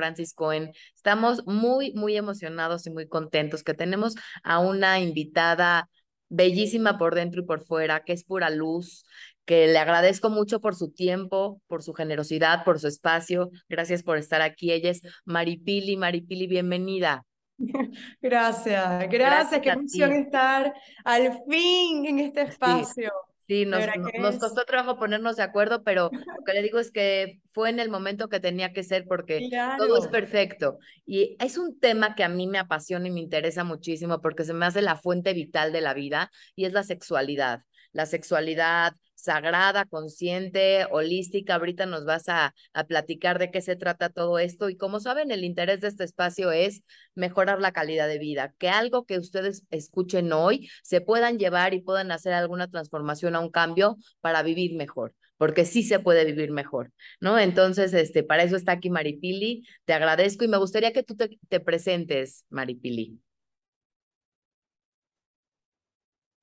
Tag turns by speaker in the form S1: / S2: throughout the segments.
S1: Francis Cohen. Estamos muy, muy emocionados y muy contentos que tenemos a una invitada bellísima por dentro y por fuera, que es pura luz, que le agradezco mucho por su tiempo, por su generosidad, por su espacio. Gracias por estar aquí. Ella es Maripili. Maripili, bienvenida.
S2: Gracias, gracias, qué emoción estar al fin en este espacio.
S1: Sí, nos, nos costó trabajo ponernos de acuerdo, pero lo que le digo es que fue en el momento que tenía que ser porque todo es perfecto. Y es un tema que a mí me apasiona y me interesa muchísimo porque se me hace la fuente vital de la vida y es la sexualidad. La sexualidad, sagrada, consciente, holística. Ahorita nos vas a, a, platicar de qué se trata todo esto y como saben, el interés de este espacio es mejorar la calidad de vida, que algo que ustedes escuchen hoy se puedan llevar y puedan hacer alguna transformación a un cambio para vivir mejor porque sí se puede vivir mejor, ¿no? Entonces, este, para eso está aquí Maripili, te agradezco y me gustaría que tú te, te presentes, Maripili.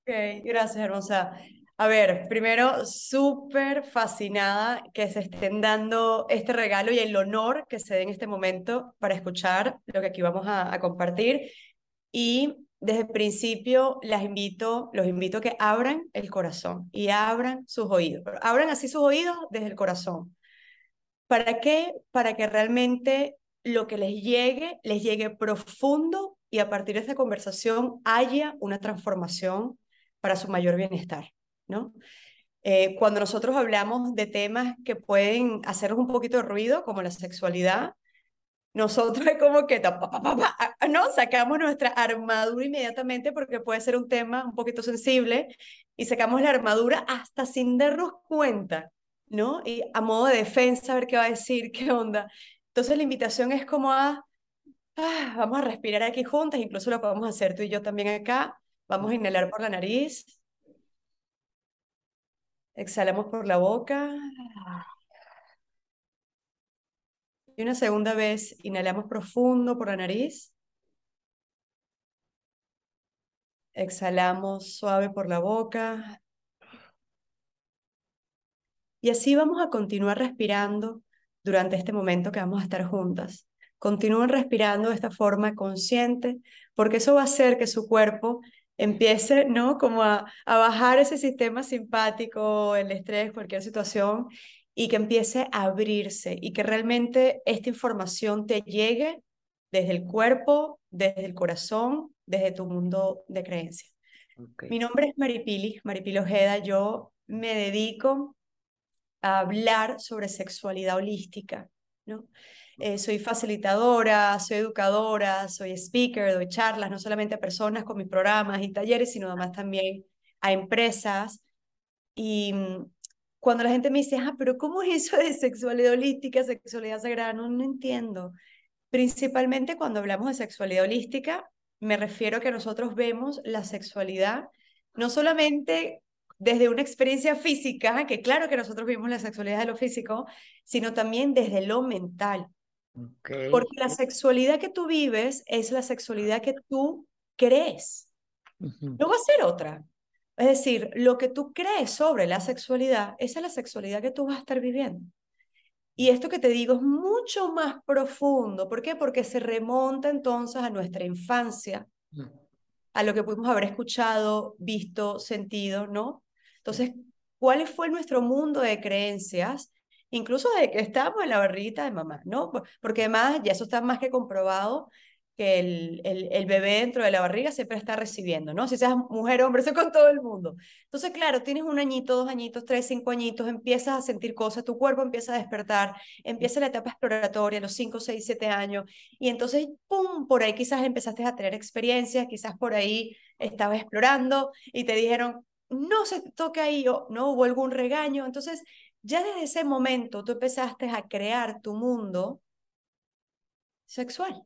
S2: Ok, gracias, hermosa. A ver, primero, súper fascinada que se estén dando este regalo y el honor que se dé en este momento para escuchar lo que aquí vamos a, a compartir. Y desde el principio las invito, los invito a que abran el corazón y abran sus oídos. Abran así sus oídos desde el corazón. ¿Para qué? Para que realmente lo que les llegue, les llegue profundo y a partir de esta conversación haya una transformación para su mayor bienestar. ¿no? Eh, cuando nosotros hablamos de temas que pueden hacernos un poquito de ruido, como la sexualidad, nosotros es como que no sacamos nuestra armadura inmediatamente porque puede ser un tema un poquito sensible y sacamos la armadura hasta sin darnos cuenta, ¿no? Y a modo de defensa, a ver qué va a decir, qué onda. Entonces la invitación es como a, ah, vamos a respirar aquí juntas, incluso lo podemos hacer tú y yo también acá. Vamos a inhalar por la nariz. Exhalamos por la boca. Y una segunda vez, inhalamos profundo por la nariz. Exhalamos suave por la boca. Y así vamos a continuar respirando durante este momento que vamos a estar juntas. Continúen respirando de esta forma consciente, porque eso va a hacer que su cuerpo empiece, ¿no? Como a, a bajar ese sistema simpático, el estrés, cualquier situación, y que empiece a abrirse y que realmente esta información te llegue desde el cuerpo, desde el corazón, desde tu mundo de creencias. Mi nombre es Maripili, Maripili Ojeda. Yo me dedico a hablar sobre sexualidad holística, ¿no? Eh, soy facilitadora, soy educadora, soy speaker, doy charlas no solamente a personas con mis programas y talleres, sino además también a empresas. Y mm, cuando la gente me dice, ah, pero ¿cómo es eso de sexualidad holística, sexualidad sagrada? No, no entiendo. Principalmente cuando hablamos de sexualidad holística, me refiero a que nosotros vemos la sexualidad no solamente desde una experiencia física, que claro que nosotros vimos la sexualidad de lo físico, sino también desde lo mental. Porque la sexualidad que tú vives es la sexualidad que tú crees. No va a ser otra. Es decir, lo que tú crees sobre la sexualidad, esa es la sexualidad que tú vas a estar viviendo. Y esto que te digo es mucho más profundo. ¿Por qué? Porque se remonta entonces a nuestra infancia, a lo que pudimos haber escuchado, visto, sentido, ¿no? Entonces, ¿cuál fue nuestro mundo de creencias? incluso de que estamos en la barriguita de mamá, ¿no? Porque además ya eso está más que comprobado que el, el, el, bebé dentro de la barriga siempre está recibiendo, ¿no? Si seas mujer hombre, eso con todo el mundo. Entonces, claro, tienes un añito, dos añitos, tres, cinco añitos, empiezas a sentir cosas, tu cuerpo empieza a despertar, empieza la etapa exploratoria, los cinco, seis, siete años, y entonces, ¡pum!, por ahí quizás empezaste a tener experiencias, quizás por ahí estabas explorando y te dijeron, no se toque ahí, no hubo algún regaño, entonces ya desde ese momento tú empezaste a crear tu mundo sexual,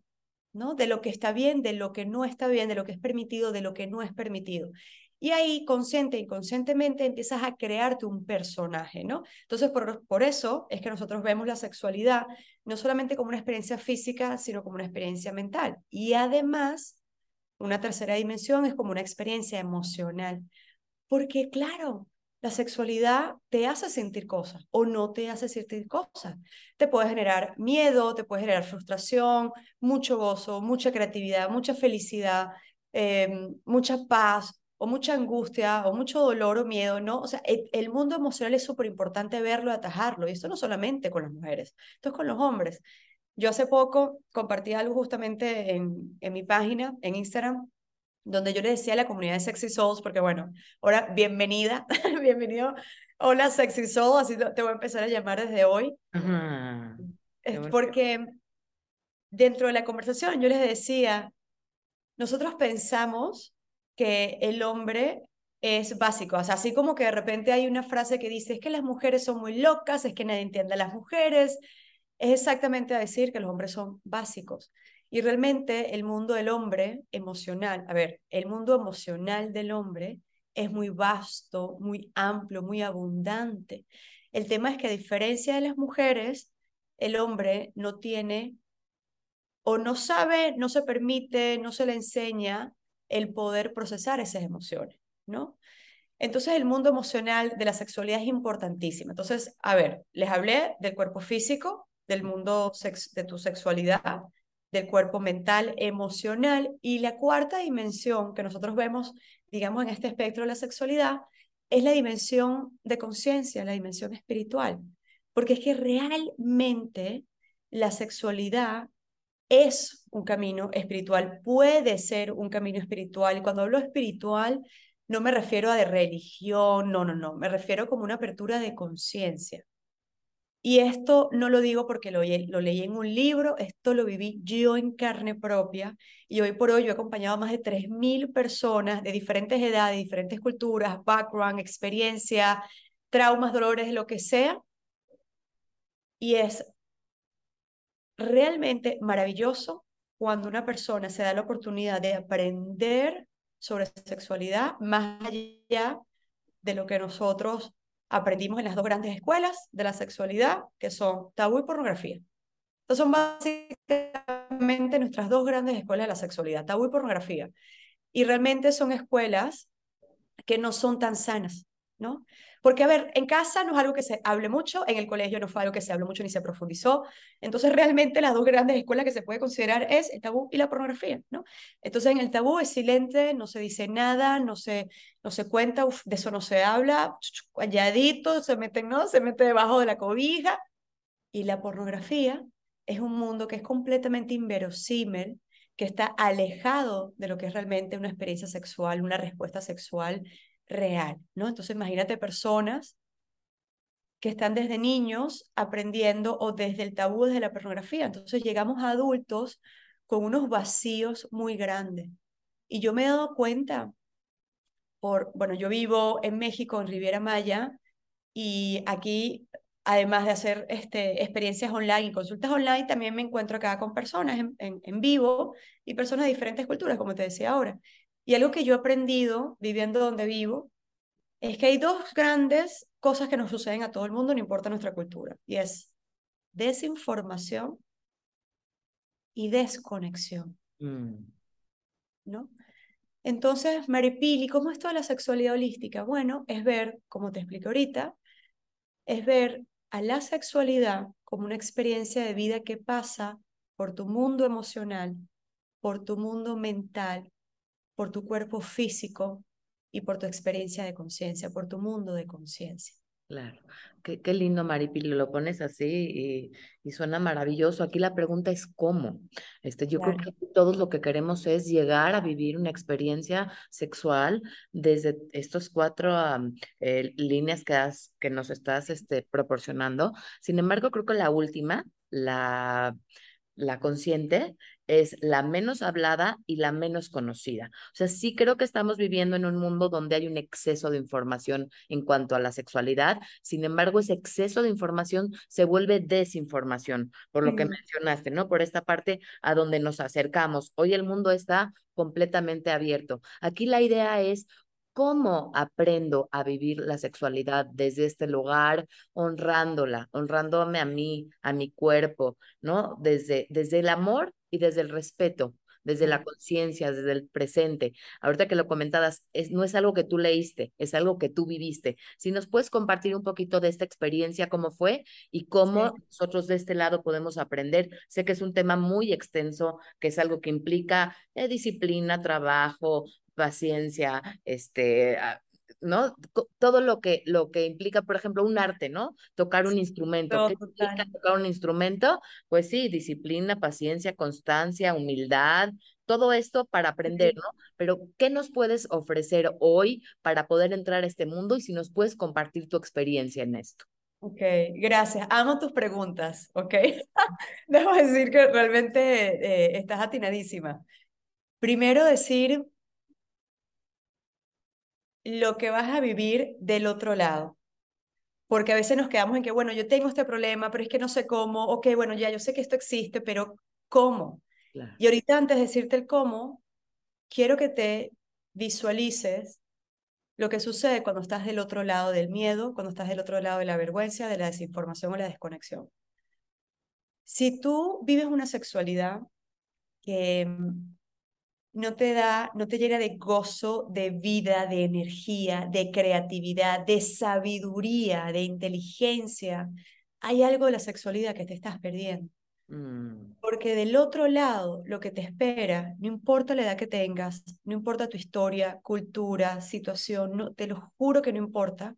S2: ¿no? De lo que está bien, de lo que no está bien, de lo que es permitido, de lo que no es permitido. Y ahí, consciente e inconscientemente, empiezas a crearte un personaje, ¿no? Entonces, por, por eso es que nosotros vemos la sexualidad no solamente como una experiencia física, sino como una experiencia mental. Y además, una tercera dimensión es como una experiencia emocional. Porque, claro, la sexualidad te hace sentir cosas o no te hace sentir cosas. Te puede generar miedo, te puede generar frustración, mucho gozo, mucha creatividad, mucha felicidad, em, mucha paz o mucha angustia o mucho dolor o miedo, ¿no? O sea, el, mundo emocional es súper importante verlo, atajarlo. Y esto no solamente con las mujeres, esto es con los hombres. Yo hace poco compartí algo justamente en, en mi página, en Instagram, donde yo le decía a la comunidad de Sexy Souls, porque bueno, ahora bienvenida, bienvenido, hola Sexy Soul, así te voy a empezar a llamar desde hoy. Es porque dentro de la conversación yo les decía, nosotros pensamos que el hombre es básico, o sea, así como que de repente hay una frase que dice, es que las mujeres son muy locas, es que nadie entiende a las mujeres, es exactamente a decir que los hombres son básicos. Y realmente el mundo del hombre emocional, a ver, el mundo emocional del hombre es muy vasto, muy amplio, muy abundante. El tema es que a diferencia de las mujeres, el hombre no tiene o no sabe, no se permite, no se le enseña el poder procesar esas emociones, ¿no? Entonces el mundo emocional de la sexualidad es importantísimo. Entonces, a ver, les hablé del cuerpo físico, del mundo de tu sexualidad, del cuerpo mental, emocional. Y la cuarta dimensión que nosotros vemos, digamos, en este espectro de la sexualidad, es la dimensión de conciencia, la dimensión espiritual. Porque es que realmente la sexualidad es un camino espiritual, puede ser un camino espiritual. Y cuando hablo espiritual, no me refiero a de religión, no, no, no, me refiero como una apertura de conciencia. Y esto no lo digo porque lo, lo, leí en un libro, esto lo viví yo en carne propia y hoy por hoy yo he acompañado a más de 3.000 personas de diferentes edades, diferentes culturas, background, experiencia, traumas, dolores, lo que sea. Y es realmente maravilloso cuando una persona se da la oportunidad de aprender sobre sexualidad más allá de lo que nosotros aprendimos en las dos grandes escuelas de la sexualidad, que son tabú y pornografía. Estas son básicamente nuestras dos grandes escuelas de la sexualidad, tabú y pornografía. Y realmente son escuelas que no son tan sanas, ¿no? Porque, a ver, en casa no es algo que se hable mucho, en el colegio no fue algo que se habló mucho ni se profundizó. Entonces, realmente las dos grandes escuelas que se puede considerar es el tabú y la pornografía, ¿no? Entonces, en el tabú es silente, no se dice nada, no se, no se cuenta, de eso no se habla, calladito, se mete, ¿no? Se mete debajo de la cobija. Y la pornografía es un mundo que es completamente inverosímil, que está alejado de lo que es realmente una experiencia sexual, una respuesta sexual real, ¿no? Entonces imagínate personas que están desde niños aprendiendo o desde el tabú, desde la pornografía. Entonces llegamos a adultos con unos vacíos muy grandes. Y yo me he dado cuenta, por, bueno, yo vivo en México, en Riviera Maya, y aquí, además de hacer este, experiencias online y consultas online, también me encuentro acá con personas en, en vivo y personas de diferentes culturas, como te decía ahora. Y algo que yo he aprendido viviendo donde vivo es que hay dos grandes cosas que nos suceden a todo el mundo, no importa nuestra cultura, y es desinformación y desconexión. Mm. ¿No? Entonces, Maripili, ¿cómo es toda la sexualidad holística? Bueno, es ver, como te expliqué ahorita, es ver a la sexualidad como una experiencia de vida que pasa por tu mundo emocional, por tu mundo mental por tu cuerpo físico y por tu experiencia de conciencia, por tu mundo de conciencia.
S1: Claro, qué, qué, lindo Maripili, lo pones así y, suena maravilloso. Aquí la pregunta es cómo. Este, yo creo que todos lo que queremos es llegar a vivir una experiencia sexual desde estos cuatro eh, líneas que, has, que nos estás este, proporcionando. Sin embargo, creo que la última, la la consciente es la menos hablada y la menos conocida. O sea, sí creo que estamos viviendo en un mundo donde hay un exceso de información en cuanto a la sexualidad. Sin embargo, ese exceso de información se vuelve desinformación, por lo que mencionaste, ¿no? Por esta parte a donde nos acercamos. Hoy el mundo está completamente abierto. Aquí la idea es ¿Cómo aprendo a vivir la sexualidad desde este lugar, honrándola, honrándome a mí, a mi cuerpo, ¿no? Desde, desde el amor y desde el respeto, desde la conciencia, desde el presente. Ahorita que lo comentabas, es, no es algo que tú leíste, es algo que tú viviste. Si nos puedes compartir un poquito de esta experiencia, cómo fue y cómo nosotros de este lado podemos aprender. Sé que es un tema muy extenso, que es algo que implica eh, disciplina, trabajo, paciencia, este, ah, ¿no? Todo lo que, lo que implica, por ejemplo, un arte, ¿no? Tocar un instrumento. ¿Qué implica tocar un instrumento? Pues sí, disciplina, paciencia, constancia, humildad, todo esto para aprender, ¿no? Pero, ¿qué nos puedes ofrecer hoy para poder entrar a este mundo y si nos puedes compartir tu experiencia en esto?
S2: Ok, gracias. Amo tus preguntas, ¿ok? Debo decir que realmente eh, estás atinadísima. Primero decir lo que vas a vivir del otro lado. Porque a veces nos quedamos en que, bueno, yo tengo este problema, pero es que no sé cómo, ok, bueno, ya yo sé que esto existe, pero ¿cómo? Y ahorita antes de decirte el cómo, quiero que te visualices lo que sucede cuando estás del otro lado del miedo, cuando estás del otro lado de la vergüenza, de la desinformación o la desconexión. Si tú vives una sexualidad que no te da, no te llena de gozo, de vida, de energía, de creatividad, de sabiduría, de inteligencia. Hay algo de la sexualidad que te estás perdiendo. Mm. Porque del otro lado, lo que te espera, no importa la edad que tengas, no importa tu historia, cultura, situación, no, te lo juro que no importa.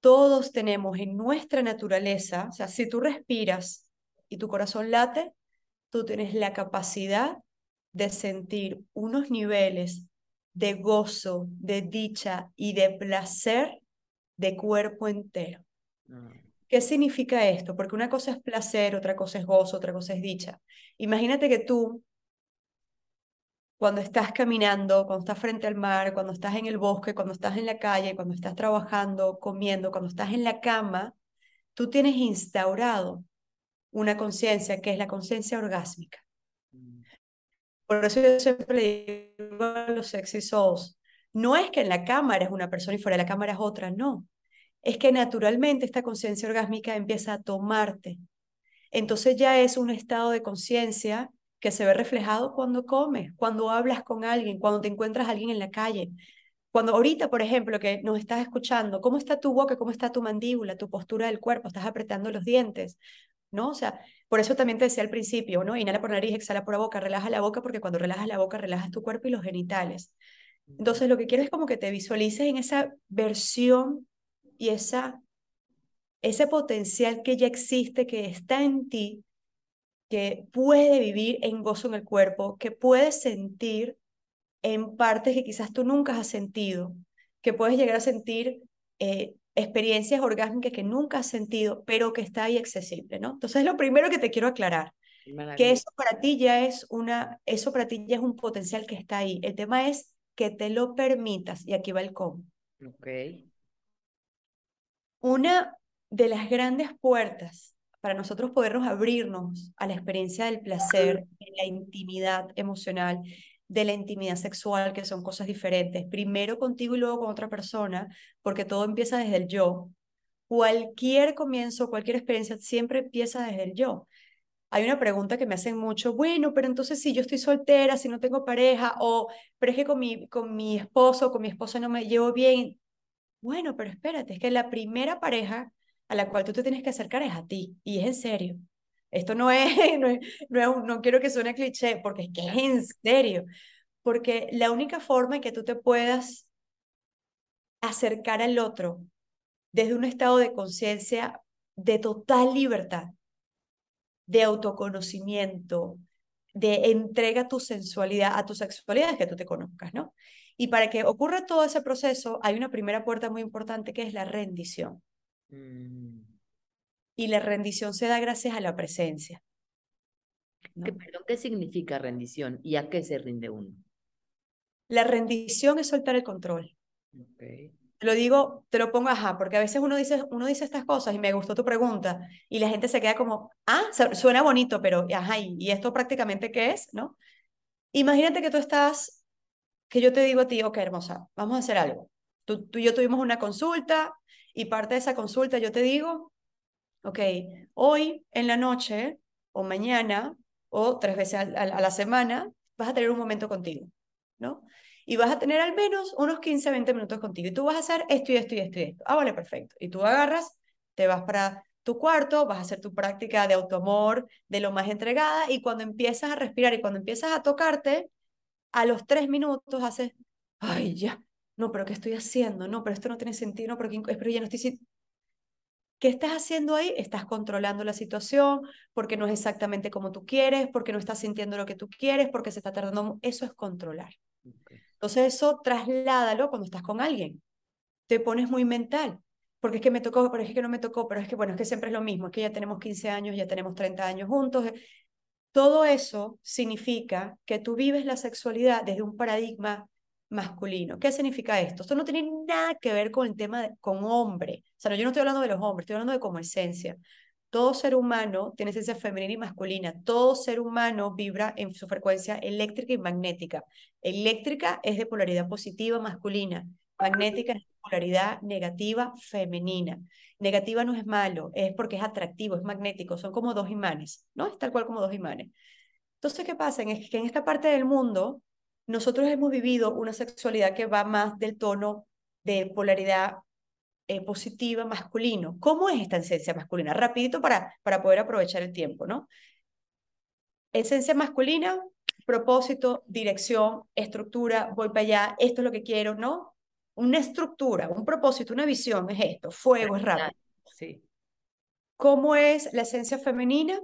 S2: Todos tenemos en nuestra naturaleza, o sea, si tú respiras y tu corazón late, tú tienes la capacidad de sentir unos niveles de gozo, de dicha y de placer de cuerpo entero. Ah. ¿Qué significa esto? Porque una cosa es placer, otra cosa es gozo, otra cosa es dicha. Imagínate que tú, cuando estás caminando, cuando estás frente al mar, cuando estás en el bosque, cuando estás en la calle, cuando estás trabajando, comiendo, cuando estás en la cama, tú tienes instaurado una conciencia que es la conciencia orgásmica. Por eso yo siempre digo a los sexy souls, no es que en la cámara es una persona y fuera de la cámara es otra, no. Es que naturalmente esta conciencia orgásmica empieza a tomarte. Entonces ya es un estado de conciencia que se ve reflejado cuando comes, cuando hablas con alguien, cuando te encuentras a alguien en la calle. Cuando ahorita, por ejemplo, que nos estás escuchando, ¿cómo está tu boca? ¿Cómo está tu mandíbula? ¿Tu postura del cuerpo? ¿Estás apretando los dientes? ¿No? O sea, por eso también te decía al principio, ¿no? Inhala por nariz, exhala por la boca, relaja la boca, porque cuando relajas la boca, relajas tu cuerpo y los genitales. Entonces, lo que quiero es como que te visualices en esa versión y esa, ese potencial que ya existe, que está en ti, que puede vivir en gozo en el cuerpo, que puedes sentir en partes que quizás tú nunca has sentido, que puedes llegar a sentir eh, experiencias orgásmicas que nunca has sentido, pero que está ahí accesible, ¿no? Entonces, lo primero que te quiero aclarar, que eso para ti ya es una, eso para ti ya es un potencial que está ahí. El tema es que te lo permitas, y aquí va el cómo.
S1: Ok.
S2: Una de las grandes puertas para nosotros podernos abrirnos a la experiencia del placer, de la intimidad emocional, de la intimidad sexual, que son cosas diferentes, primero contigo y luego con otra persona, porque todo empieza desde el yo. Cualquier comienzo, cualquier experiencia siempre empieza desde el yo. Hay una pregunta que me hacen mucho, bueno, pero entonces si yo estoy soltera, si no tengo pareja, o pero es que con mi, con mi esposo con mi esposa no me llevo bien. Bueno, pero espérate, es que la primera pareja a la cual tú te tienes que acercar es a ti, y es en serio. Esto no es, no, no, quiero que suene cliché, porque es que es en serio. Porque la única forma en que tú te puedas acercar al otro desde un estado de conciencia de total libertad, de autoconocimiento, de entrega tu sensualidad a tu sexualidad, que tú te conozcas, ¿no? Y para que ocurra todo ese proceso, hay una primera puerta muy importante que es la rendición. Mm y la rendición se da gracias a la presencia.
S1: ¿Qué, perdón, ¿Qué significa rendición y a qué se rinde uno?
S2: La rendición es soltar el control. Te lo digo, te lo pongo ajá, porque a veces uno dice, uno dice estas cosas y me gustó tu pregunta y la gente se queda como, ah, suena bonito, pero ajá, ¿y, esto prácticamente qué es? ¿No? Imagínate que tú estás, que yo te digo a ti, ok, hermosa, vamos a hacer algo. Tú, tú y yo tuvimos una consulta y parte de esa consulta yo te digo, ok, hoy, en la noche o mañana, o tres veces a, la semana, vas a tener un momento contigo, ¿no? Y vas a tener al menos unos 15, 20 minutos contigo. Y tú vas a hacer esto y esto y esto y esto. Ah, vale, perfecto. Y tú agarras, te vas para tu cuarto, vas a hacer tu práctica de autoamor de lo más entregada y cuando empiezas a respirar y cuando empiezas a tocarte, a los tres minutos haces, ay, ya, no, pero ¿qué estoy haciendo? No, pero esto no tiene sentido, no, pero, pero ya no estoy... ¿Qué estás haciendo ahí? Estás controlando la situación porque no es exactamente como tú quieres, porque no estás sintiendo lo que tú quieres, porque se está tardando. Eso es controlar. Entonces eso trasládalo cuando estás con alguien. Te pones muy mental porque es que me tocó, pero es que no me tocó, pero es que bueno, es que siempre es lo mismo, es que ya tenemos 15 años, ya tenemos 30 años juntos. Todo eso significa que tú vives la sexualidad desde un paradigma masculino. ¿Qué significa esto? Esto no tiene nada que ver con el tema de, con hombre. O sea, yo no estoy hablando de los hombres, estoy hablando de como esencia. Todo ser humano tiene esencia femenina y masculina. Todo ser humano vibra en su frecuencia eléctrica y magnética. Eléctrica es de polaridad positiva masculina. Magnética es de polaridad negativa femenina. Negativa no es malo, es porque es atractivo, es magnético, son como dos imanes, ¿no? Es tal cual como dos imanes. Entonces, ¿qué pasa? Es que en esta parte del mundo nosotros hemos vivido una sexualidad que va más del tono de polaridad eh, positiva masculino. ¿Cómo es esta esencia masculina? Rapidito para, para poder aprovechar el tiempo, ¿no? Esencia masculina, propósito, dirección, estructura, voy para allá, esto es lo que quiero, ¿no? Una estructura, un propósito, una visión, es esto, fuego, es rápido.
S1: Sí.
S2: ¿Cómo es la esencia femenina?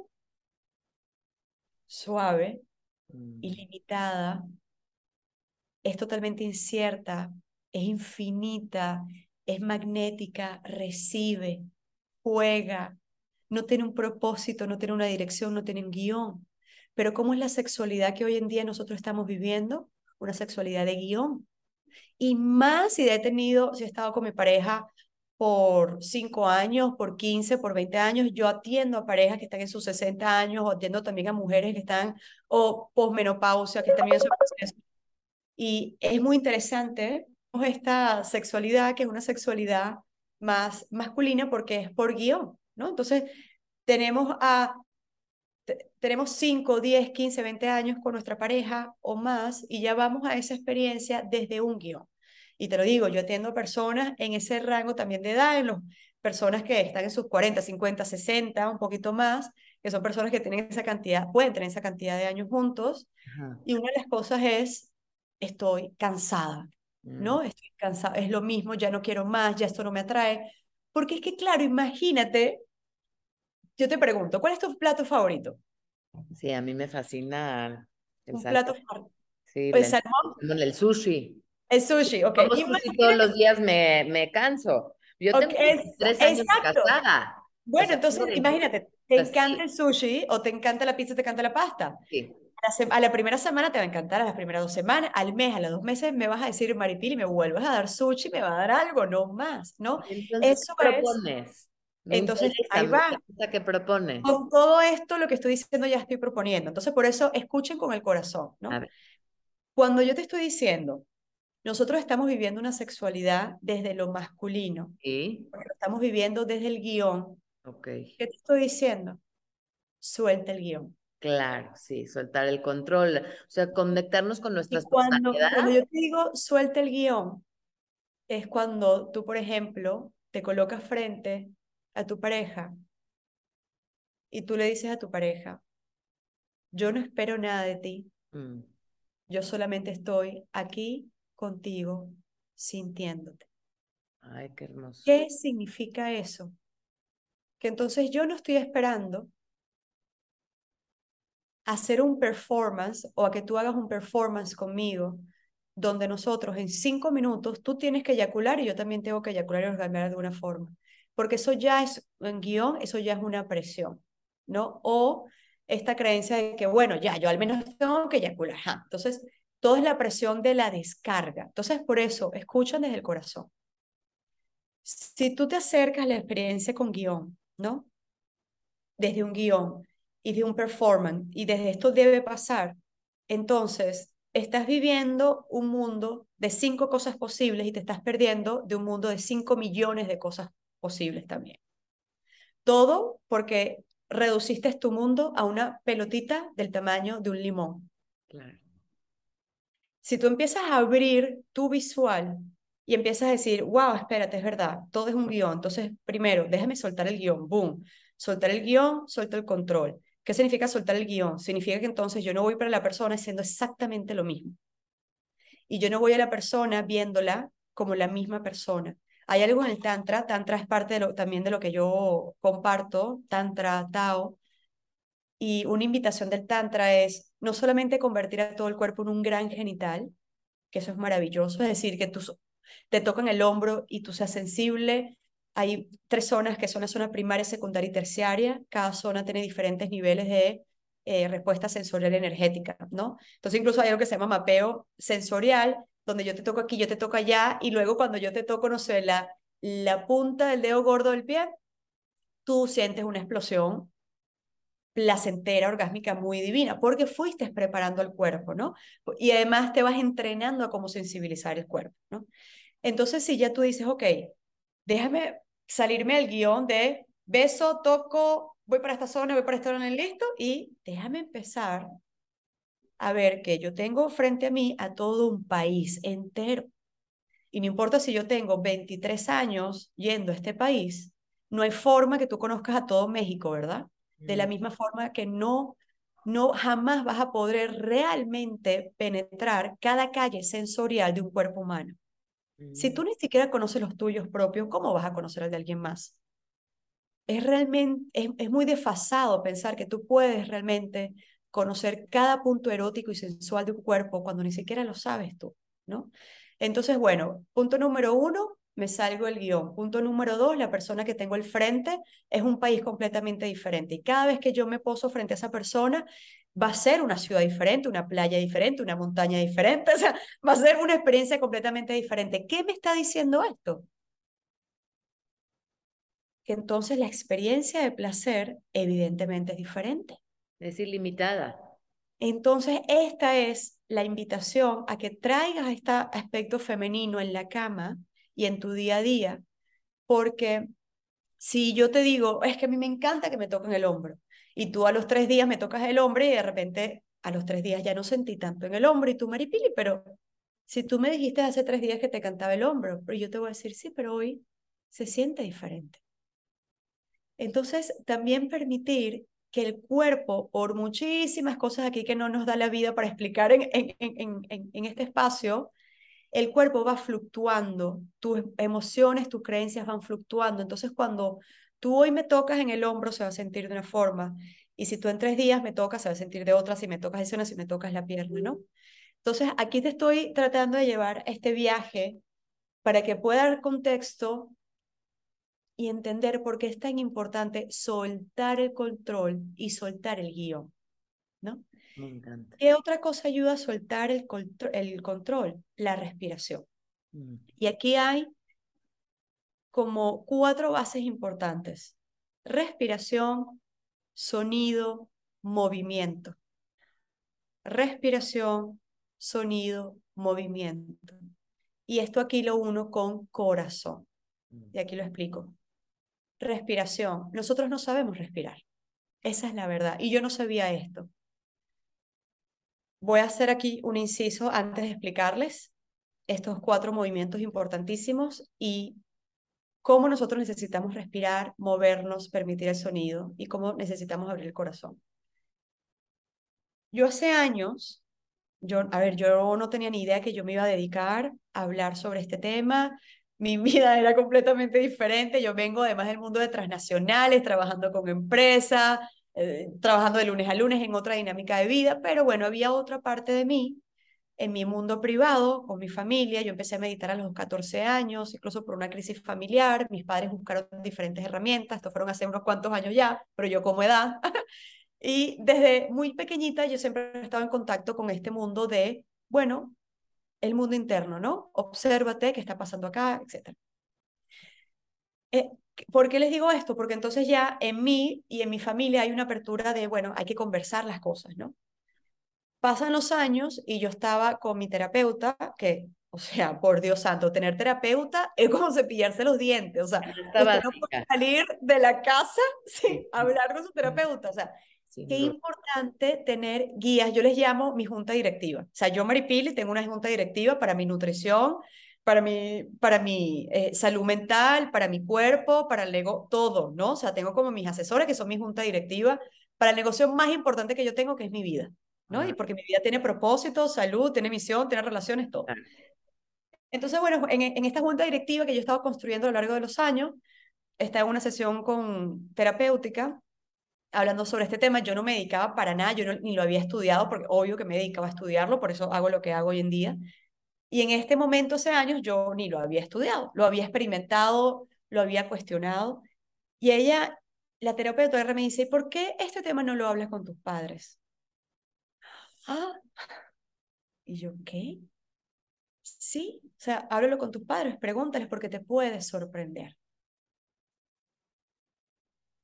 S2: Suave, mm. ilimitada, es totalmente incierta, es infinita, es magnética, recibe, juega, no tiene un propósito, no tiene una dirección, no tiene un guion. Pero ¿cómo es la sexualidad que hoy en día nosotros estamos viviendo? Una sexualidad de guion. Y más si he tenido, si he estado con mi pareja por 5 años, por 15, por 20 años, yo atiendo a parejas que están en sus 60 años, o atiendo también a mujeres que están, o posmenopausia, que también son y es muy interesante esta sexualidad, que es una sexualidad más masculina porque es por guion, ¿no? Entonces, tenemos a tenemos 5, 10, 15, 20 años con nuestra pareja o más y ya vamos a esa experiencia desde un guion. Y te lo digo, yo atiendo personas en ese rango también de edad, en los personas que están en sus 40, 50, 60, un poquito más, que son personas que tienen esa cantidad, pueden tener esa cantidad de años juntos. Y una de las cosas es estoy cansada, ¿no? Mm. Estoy cansada, es lo mismo, ya no quiero más, ya esto no me atrae. Porque es que, claro, imagínate, yo te pregunto, ¿cuál es tu plato favorito?
S1: Sí, a mí me fascina
S2: el Un plato favorito.
S1: Sí, pues, el, el sushi.
S2: El sushi, ok.
S1: Como sushi todos los días me, me canso. Yo tengo tres años casada.
S2: Bueno, entonces imagínate, ¿te encanta el sushi o te encanta la pizza, te encanta la pasta?
S1: Sí
S2: a la primera semana te va a encantar, a las primeras dos semanas, al mes, a los dos meses me vas a decir Maripili y me vuelves a dar sushi, me va a dar algo, no más, ¿no?
S1: Entonces, Eso ¿qué propones?
S2: Entonces, ahí va.
S1: ¿Qué propones?
S2: Con todo esto, lo que estoy diciendo ya estoy proponiendo. Entonces, por eso, escuchen con el corazón, ¿no? Cuando yo te estoy diciendo, nosotros estamos viviendo una sexualidad desde lo masculino.
S1: ¿Y?
S2: Porque lo estamos viviendo desde el guion.
S1: Okay.
S2: ¿Qué te estoy diciendo? Suelta el guion.
S1: Claro, sí, soltar el control, o sea, conectarnos con nuestras
S2: cuando, cuando yo te digo suelta el guion, es cuando tú, por ejemplo, te colocas frente a tu pareja y tú le dices a tu pareja, yo no espero nada de ti, mm. yo solamente estoy aquí contigo sintiéndote.
S1: Ay, qué hermoso.
S2: ¿Qué significa eso? Que entonces yo no estoy esperando hacer un performance o a que tú hagas un performance conmigo donde nosotros en cinco minutos tú tienes que eyacular y yo también tengo que eyacular y orgasmear de alguna forma. Porque eso ya es en guion, eso ya es una presión, ¿no? O esta creencia de que, bueno, ya, yo al menos tengo que eyacular. Entonces, todo es la presión de la descarga. Entonces, por eso, escuchan desde el corazón. Si tú te acercas a la experiencia con guion, ¿no? Desde un guion, y de un performance y desde esto debe pasar, entonces estás viviendo un mundo de cinco cosas posibles y te estás perdiendo de un mundo de cinco millones de cosas posibles también. Todo porque reduciste tu mundo a una pelotita del tamaño de un limón. Claro. Si tú empiezas a abrir tu visual y empiezas a decir, wow, espérate, es verdad, todo es un guion. Entonces, primero, déjame soltar el guion, boom. Soltar el guion, suelto el control. ¿Qué significa soltar el guion? Significa que entonces yo no voy para la persona haciendo exactamente lo mismo. Y yo no voy a la persona viéndola como la misma persona. Hay algo en el Tantra, Tantra es parte de lo, también de lo que yo comparto, Tantra, Tao, y una invitación del Tantra es no solamente convertir a todo el cuerpo en un gran genital, que eso es maravilloso, es decir, que tú te tocan el hombro y tú seas sensible. Hay tres zonas que son la zona primaria, secundaria y terciaria. Cada zona tiene diferentes niveles de eh, respuesta sensorial energética, ¿no? Entonces incluso hay algo que se llama mapeo sensorial, donde yo te toco aquí, yo te toco allá, y luego cuando yo te toco, no sé, la, la punta del dedo gordo del pie, tú sientes una explosión placentera, orgásmica, muy divina, porque fuiste preparando el cuerpo, ¿no? Y además te vas entrenando a cómo sensibilizar el cuerpo, ¿no? Entonces, si ya tú dices, ok, déjame salirme al guion de beso, toco, voy para esta zona, voy para esta zona, listo, y déjame empezar a ver que yo tengo frente a mí a todo un país entero. Y no importa si yo tengo 23 años yendo a este país, no hay forma que tú conozcas a todo México, ¿verdad? De la mm. misma forma que no, no jamás vas a poder realmente penetrar cada calle sensorial de un cuerpo humano. Si tú ni siquiera conoces los tuyos propios, ¿cómo vas a conocer el de alguien más? Es realmente, es, es muy desfasado pensar que tú puedes realmente conocer cada punto erótico y sensual de un cuerpo cuando ni siquiera lo sabes tú, ¿no? Entonces, bueno, punto número uno, me salgo el guion. Punto número dos, la persona que tengo al frente es un país completamente diferente. Y cada vez que yo me poso frente a esa persona, va a ser una ciudad diferente, una playa diferente, una montaña diferente, o sea, va a ser una experiencia completamente diferente. ¿Qué me está diciendo esto? Que entonces la experiencia de placer evidentemente es diferente.
S1: Es ilimitada.
S2: Entonces, esta es la invitación a que traigas este aspecto femenino en la cama y en tu día a día, porque si yo te digo, es que a mí me encanta que me toquen el hombro, y tú a los tres días me tocas el hombro y de repente a los tres días ya no sentí tanto en el hombro, y tú, Maripili, pero si tú me dijiste hace tres días que te cantaba el hombro, pero yo te voy a decir, sí, pero hoy se siente diferente. Entonces, también permitir que el cuerpo, por muchísimas cosas aquí que no nos da la vida para explicar en, en, en, en este espacio, el cuerpo va fluctuando, tus emociones, tus creencias van fluctuando. Entonces, cuando tú hoy me tocas en el hombro, se va a sentir de una forma. Y si tú en tres días me tocas, se va a sentir de otra. Si me tocas es una, si me tocas la pierna, ¿no? Entonces, aquí te estoy tratando de llevar este viaje para que pueda dar contexto y entender por qué es tan importante soltar el control y soltar el guion, ¿no? Me encanta. ¿Qué otra cosa ayuda a soltar el, el control? La respiración. Mm. Y aquí hay como cuatro bases importantes. Respiración, sonido, movimiento. Respiración, sonido, movimiento. Y esto aquí lo uno con corazón. Mm. Y aquí lo explico respiración. Nosotros no sabemos respirar. Esa es la verdad. Y yo no sabía esto. Voy a hacer aquí un inciso antes de explicarles estos cuatro movimientos importantísimos y cómo nosotros necesitamos respirar, movernos, permitir el sonido y cómo necesitamos abrir el corazón. Yo hace años, yo, a ver, yo no tenía ni idea que yo me iba a dedicar a hablar sobre este tema mi vida era completamente diferente. Yo vengo además del mundo de transnacionales, trabajando con empresas, eh, trabajando de lunes a lunes en otra dinámica de vida, pero bueno, había otra parte de mí en mi mundo privado, con mi familia. Yo empecé a meditar a los 14 años, incluso por una crisis familiar. Mis padres buscaron diferentes herramientas, esto fueron hace unos cuantos años ya, pero yo como edad. y desde muy pequeñita yo siempre he estado en contacto con este mundo de, bueno, el mundo interno, ¿no? Obsérvate qué está pasando acá, etc. Eh, ¿Por qué les digo esto? Porque entonces ya en mí y en mi familia hay una apertura de, bueno, hay que conversar las cosas, ¿no? Pasan los años y yo estaba con mi terapeuta, que O sea, por Dios santo, tener terapeuta es como cepillarse los dientes. O sea, usted no puede salir de la casa sin hablar con su terapeuta. O sea, qué importante tener guías. Yo les llamo mi junta directiva. O sea, yo, Maripili, tengo una junta directiva para mi nutrición, para mi, para mi eh, salud mental, para mi cuerpo, para el ego, todo, ¿no? O sea, tengo como mis asesores que son mi junta directiva para el negocio más importante que yo tengo, que es mi vida, ¿no? Y porque mi vida tiene propósito, salud, tiene misión, tiene relaciones, todo. Entonces, bueno, en, en esta junta directiva que yo he estado construyendo a lo largo de los años, está en una sesión con terapéutica hablando sobre este tema. Yo no me dedicaba para nada, yo ni lo había estudiado, porque obvio que me dedicaba a estudiarlo, por eso hago lo que hago hoy en día. Y en este momento, hace años, yo ni lo había estudiado, lo había experimentado, lo había cuestionado. Y ella la terapeuta me dice, ¿por qué este tema no lo hablas con tus padres? Ah, y yo, ¿qué? Sí, o sea, háblalo con tus padres, pregúntales porque te puedes sorprender.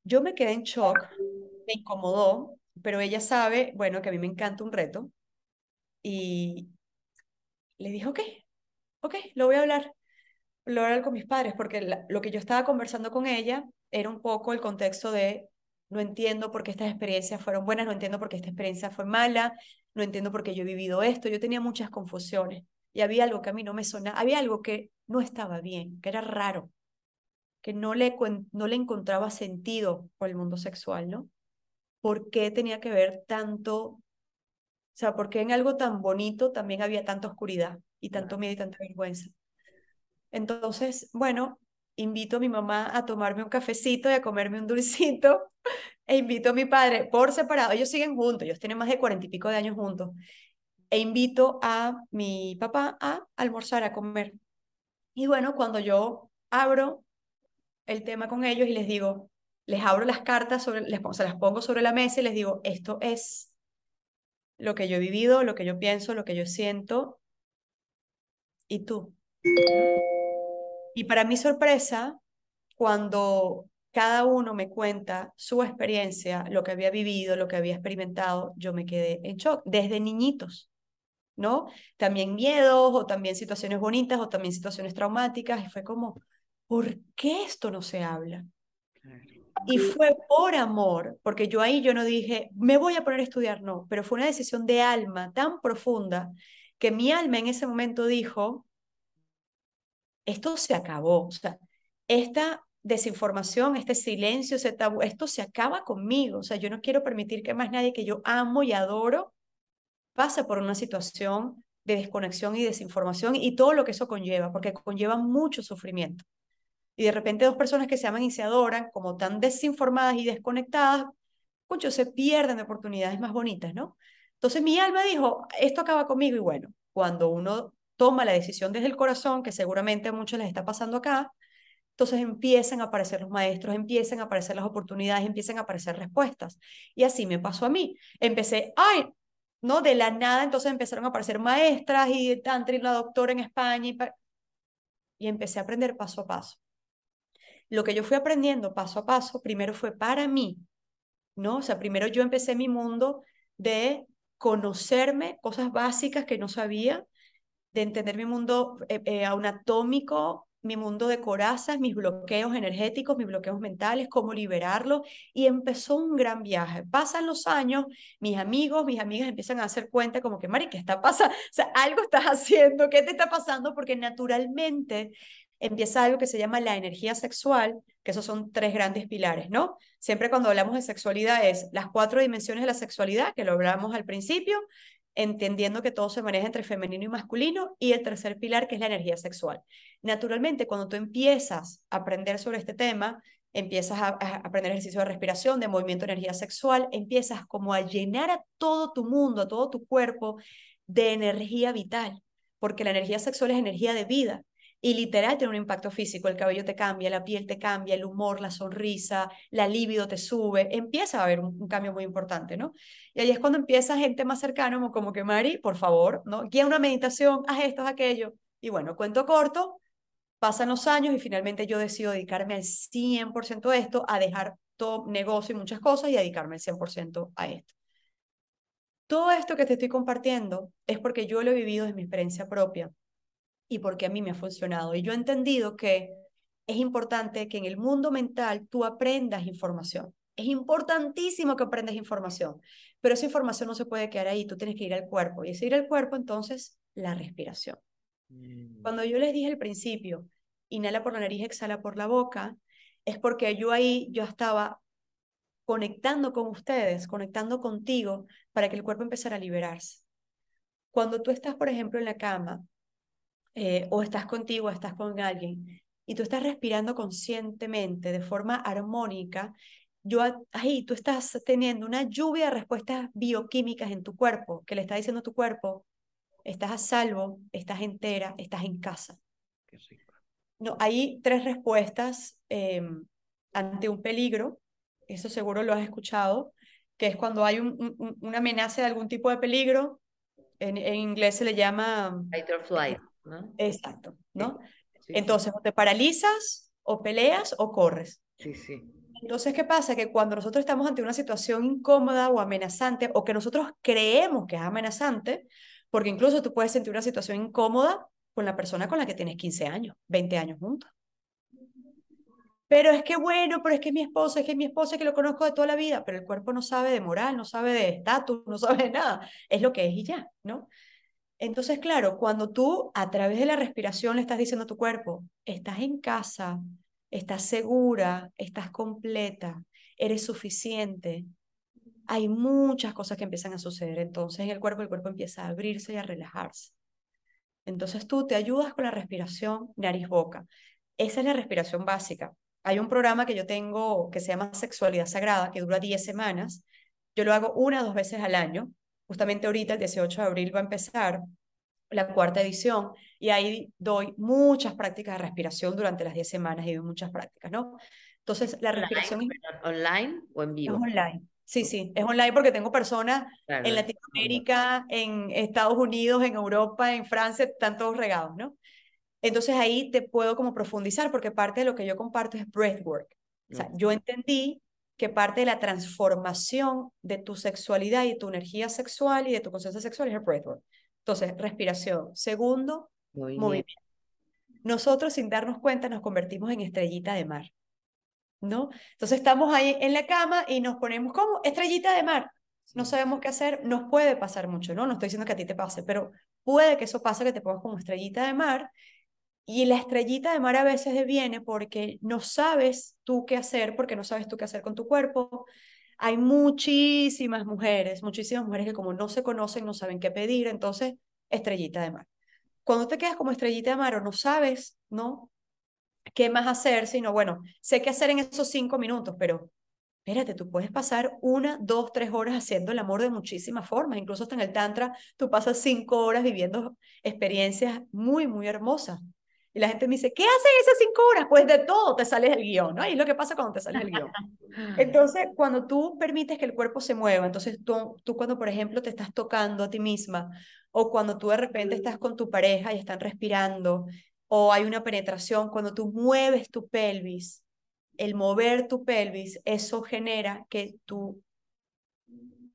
S2: Yo me quedé en shock, me incomodó, pero ella sabe, bueno, que a mí me encanta un reto y le dijo, ok, ok, lo voy a hablar, lo voy a hablar con mis padres porque lo que yo estaba conversando con ella era un poco el contexto de no entiendo por qué estas experiencias fueron buenas, no entiendo por qué esta experiencia fue mala, no entiendo por qué yo he vivido esto, yo tenía muchas confusiones y había algo que a mí no me sonaba, había algo que no estaba bien, que era raro, que no le, no le encontraba sentido por el mundo sexual, ¿no? ¿Por qué tenía que ver tanto, o sea, por qué en algo tan bonito también había tanta oscuridad y tanto miedo y tanta vergüenza? Entonces, bueno, invito a mi mamá a tomarme un cafecito y a comerme un dulcito e invito a mi padre por separado, ellos siguen juntos, ellos tienen más de cuarenta y pico de años juntos, e invito a mi papá a almorzar, a comer. Y bueno, cuando yo abro el tema con ellos y les digo, les abro las cartas, sobre, les, se las pongo sobre la mesa y les digo, esto es lo que yo he vivido, lo que yo pienso, lo que yo siento. ¿Y tú? Y para mi sorpresa, cuando cada uno me cuenta su experiencia, lo que había vivido, lo que había experimentado, yo me quedé en shock, desde niñitos, ¿no? También miedos, o también situaciones bonitas, o también situaciones traumáticas, y fue como, ¿por qué esto no se habla? Y fue por amor, porque yo ahí yo no dije, me voy a poner a estudiar, no, pero fue una decisión de alma tan profunda que mi alma en ese momento dijo, esto se acabó. O sea, esta desinformación, este silencio, ese tabú, esto se acaba conmigo. O sea, yo no quiero permitir que más nadie que yo amo y adoro pase por una situación de desconexión y desinformación y todo lo que eso conlleva, porque conlleva mucho sufrimiento. Y de repente dos personas que se aman y se adoran, como tan desinformadas y desconectadas, mucho se pierden de oportunidades más bonitas, ¿no? Entonces mi alma dijo, esto acaba conmigo y bueno, cuando uno toma la decisión desde el corazón, que seguramente a muchos les está pasando acá, entonces empiezan a aparecer los maestros, empiezan a aparecer las oportunidades, empiezan a aparecer respuestas. Y así me pasó a mí. Empecé, ay, no, de la nada, entonces empezaron a aparecer maestras y tantri, la doctora en España, y, y empecé a aprender paso a paso. Lo que yo fui aprendiendo paso a paso, primero fue para mí, ¿no? O sea, primero yo empecé mi mundo de conocerme, cosas básicas que no sabía, de entender mi mundo eh, eh, anatómico, mi mundo de corazas, mis bloqueos energéticos, mis bloqueos mentales, cómo liberarlos. Y empezó un gran viaje. Pasan los años, mis amigos, mis amigas empiezan a hacer cuenta como que, Mari, ¿qué está pasando? O sea, algo estás haciendo, ¿qué te está pasando? Porque naturalmente empieza algo que se llama la energía sexual, que esos son tres grandes pilares, ¿no? Siempre cuando hablamos de sexualidad es las cuatro dimensiones de la sexualidad, que lo hablamos al principio, entendiendo que todo se maneja entre femenino y masculino, y el tercer pilar, que es la energía sexual. Naturalmente, cuando tú empiezas a aprender sobre este tema, empiezas a, aprender ejercicio de respiración, de movimiento de energía sexual, empiezas como a llenar a todo tu mundo, a todo tu cuerpo de energía vital, porque la energía sexual es energía de vida. Y literal tiene un impacto físico, el cabello te cambia, la piel te cambia, el humor, la sonrisa, la libido te sube, empieza a haber un, cambio muy importante, ¿no? Y ahí es cuando empieza gente más cercana, como, como que Mari, por favor, ¿no? Guía una meditación, haz esto, haz aquello. Y bueno, cuento corto, pasan los años y finalmente yo decido dedicarme al 100% a esto, a dejar todo negocio y muchas cosas y dedicarme al 100% a esto. Todo esto que te estoy compartiendo es porque yo lo he vivido desde mi experiencia propia y porque a mí me ha funcionado. Y yo he entendido que es importante que en el mundo mental tú aprendas información. Es importantísimo que aprendas información, pero esa información no se puede quedar ahí, tú tienes que ir al cuerpo. Y ese ir al cuerpo, entonces, la respiración. Mm. Cuando yo les dije al principio, inhala por la nariz, exhala por la boca, es porque yo ahí, yo estaba conectando con ustedes, conectando contigo, para que el cuerpo empezara a liberarse. Cuando tú estás, por ejemplo, en la cama, eh, o estás contigo, o estás con alguien, y tú estás respirando conscientemente, de forma armónica, yo ahí tú estás teniendo una lluvia de respuestas bioquímicas en tu cuerpo, que le está diciendo a tu cuerpo, estás a salvo, estás entera, estás en casa. No, hay tres respuestas em, ante un peligro, eso seguro lo has escuchado, que es cuando hay una amenaza de algún tipo de peligro, en, inglés se le llama...
S1: Fight or flight, ¿no?
S2: Exacto, ¿no? Entonces, o te paralizas, o peleas, o corres.
S1: Sí, sí.
S2: Entonces, ¿qué pasa? Que cuando nosotros estamos ante una situación incómoda o amenazante, o que nosotros creemos que es amenazante, porque incluso tú puedes sentir una situación incómoda con la persona con la que tienes 15 años, 20 años juntos. Pero es que bueno, pero es que es mi esposa, es que es mi esposa que lo conozco de toda la vida, pero el cuerpo no sabe de moral, no sabe de estatus, no sabe de nada, es lo que es y ya, ¿no? Entonces, claro, cuando tú a través de la respiración le estás diciendo a tu cuerpo, estás en casa, estás segura, estás completa, eres suficiente. Hay muchas cosas que empiezan a suceder. Entonces en el cuerpo, el cuerpo empieza a abrirse y a relajarse. Entonces tú te ayudas con la respiración nariz-boca. Esa es la respiración básica. Hay un programa que yo tengo que se llama Sexualidad Sagrada, que dura 10 semanas. Yo lo hago una o dos veces al año. Justamente ahorita, el 18 de abril, va a empezar la cuarta edición y ahí doy muchas prácticas de respiración durante las 10 semanas y doy muchas prácticas, ¿no? Entonces, la respiración...
S1: ¿Online o en vivo?
S2: Es online. Sí, sí, es online porque tengo personas en Latinoamérica, en Estados Unidos, en Europa, en Francia, están todos regados, ¿no? Entonces ahí te puedo como profundizar porque parte de lo que yo comparto es breathwork. O sea, yo entendí que parte de la transformación de tu sexualidad y tu energía sexual y de tu conciencia sexual es el breathwork. Entonces, respiración. Segundo, movimiento. Nosotros sin darnos cuenta nos convertimos en estrellita de mar, ¿no? Entonces estamos ahí en la cama y nos ponemos como estrellita de mar. No sabemos qué hacer, nos puede pasar mucho, ¿no? No estoy diciendo que a ti te pase, pero puede que eso pase, que te pongas como estrellita de mar. Y la estrellita de mar a veces viene porque no sabes tú qué hacer, porque no sabes tú qué hacer con tu cuerpo, hay muchísimas mujeres, muchísimas mujeres que como no se conocen, no saben qué pedir, entonces, estrellita de mar. Cuando te quedas como estrellita de mar o no sabes, ¿no? ¿Qué más hacer? Sino, bueno, sé qué hacer en esos cinco minutos, pero espérate, tú puedes pasar una, dos, tres horas haciendo el amor de muchísimas formas. Incluso hasta en el Tantra, tú pasas cinco horas viviendo experiencias muy, muy hermosas. Y la gente me dice, ¿qué haces esas cinco horas? Pues de todo te sales del guion, ¿no? Y es lo que pasa cuando te sales del guion. Entonces, cuando tú permites que el cuerpo se mueva, entonces tú, tú cuando, por ejemplo, te estás tocando a ti misma, o cuando tú de repente estás con tu pareja y están respirando, o hay una penetración, cuando tú mueves tu pelvis, el mover tu pelvis, eso genera que tu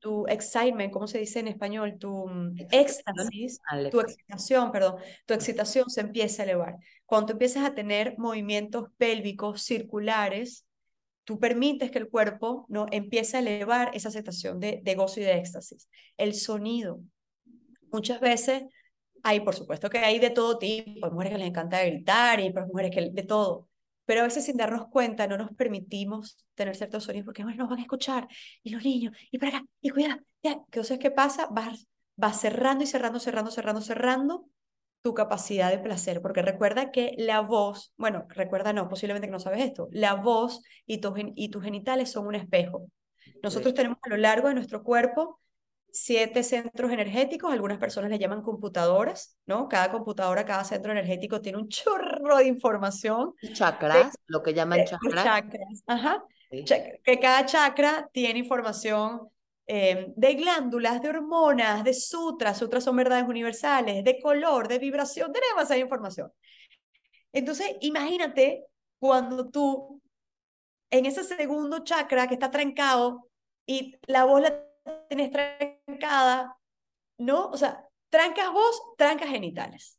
S2: tu excitement, ¿cómo se dice en español? Tu mm, éxtasis, tu excitación, perdón, tu excitación se empieza a elevar. Cuando tú empiezas a tener movimientos pélvicos circulares, tú permites que el cuerpo no empiece a elevar esa sensación de, de gozo y de éxtasis. El sonido. Muchas veces hay, por supuesto que hay de todo tipo, hay mujeres que les encanta gritar y hay mujeres que de todo, pero a veces sin darnos cuenta no nos permitimos tener ciertos sonidos porque bueno, nos van a escuchar, y los niños, y para acá, y cuidado, ya. Entonces, ¿qué pasa? Vas, vas cerrando y cerrando, cerrando, cerrando, cerrando tu capacidad de placer, porque recuerda que la voz, bueno, recuerda no, posiblemente que no sabes esto, la voz y, tus y tus genitales son un espejo. Nosotros tenemos a lo largo de nuestro cuerpo siete centros energéticos, algunas personas le llaman computadoras, ¿no? Cada computadora, cada centro energético tiene un chorro de información.
S1: Chakras, lo que llaman chakras.
S2: Chakras, ajá. Que cada chakra tiene información eh, de glándulas, de hormonas, de sutras, sutras son verdades universales, de color, de vibración, tenemos esa información. Entonces, imagínate cuando tú, en ese segundo chakra que está trancado y la voz la tienes trancada, ¿no? O sea, trancas vos, trancas genitales.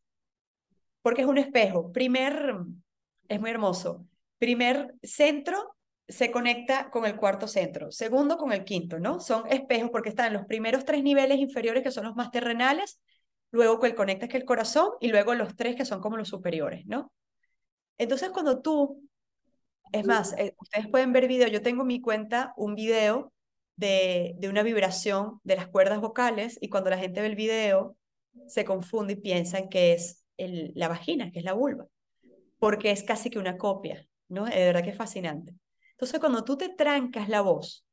S2: porque es un espejo. Primer, es muy hermoso. Primer centro se conecta con el cuarto centro, segundo con el quinto, ¿no? Son espejos porque están los primeros tres niveles inferiores que son los más terrenales, luego que el conecta que es el corazón y luego los tres que son como los superiores, ¿no? Entonces cuando tú, es más, eh, ustedes pueden ver video, yo tengo en mi cuenta un video de, de una vibración de las cuerdas vocales y cuando la gente ve el video se confunde y piensan que es el, la vagina, que es la vulva, porque es casi que una copia, ¿no? De verdad que es fascinante. Entonces, cuando tú te trancas la voz,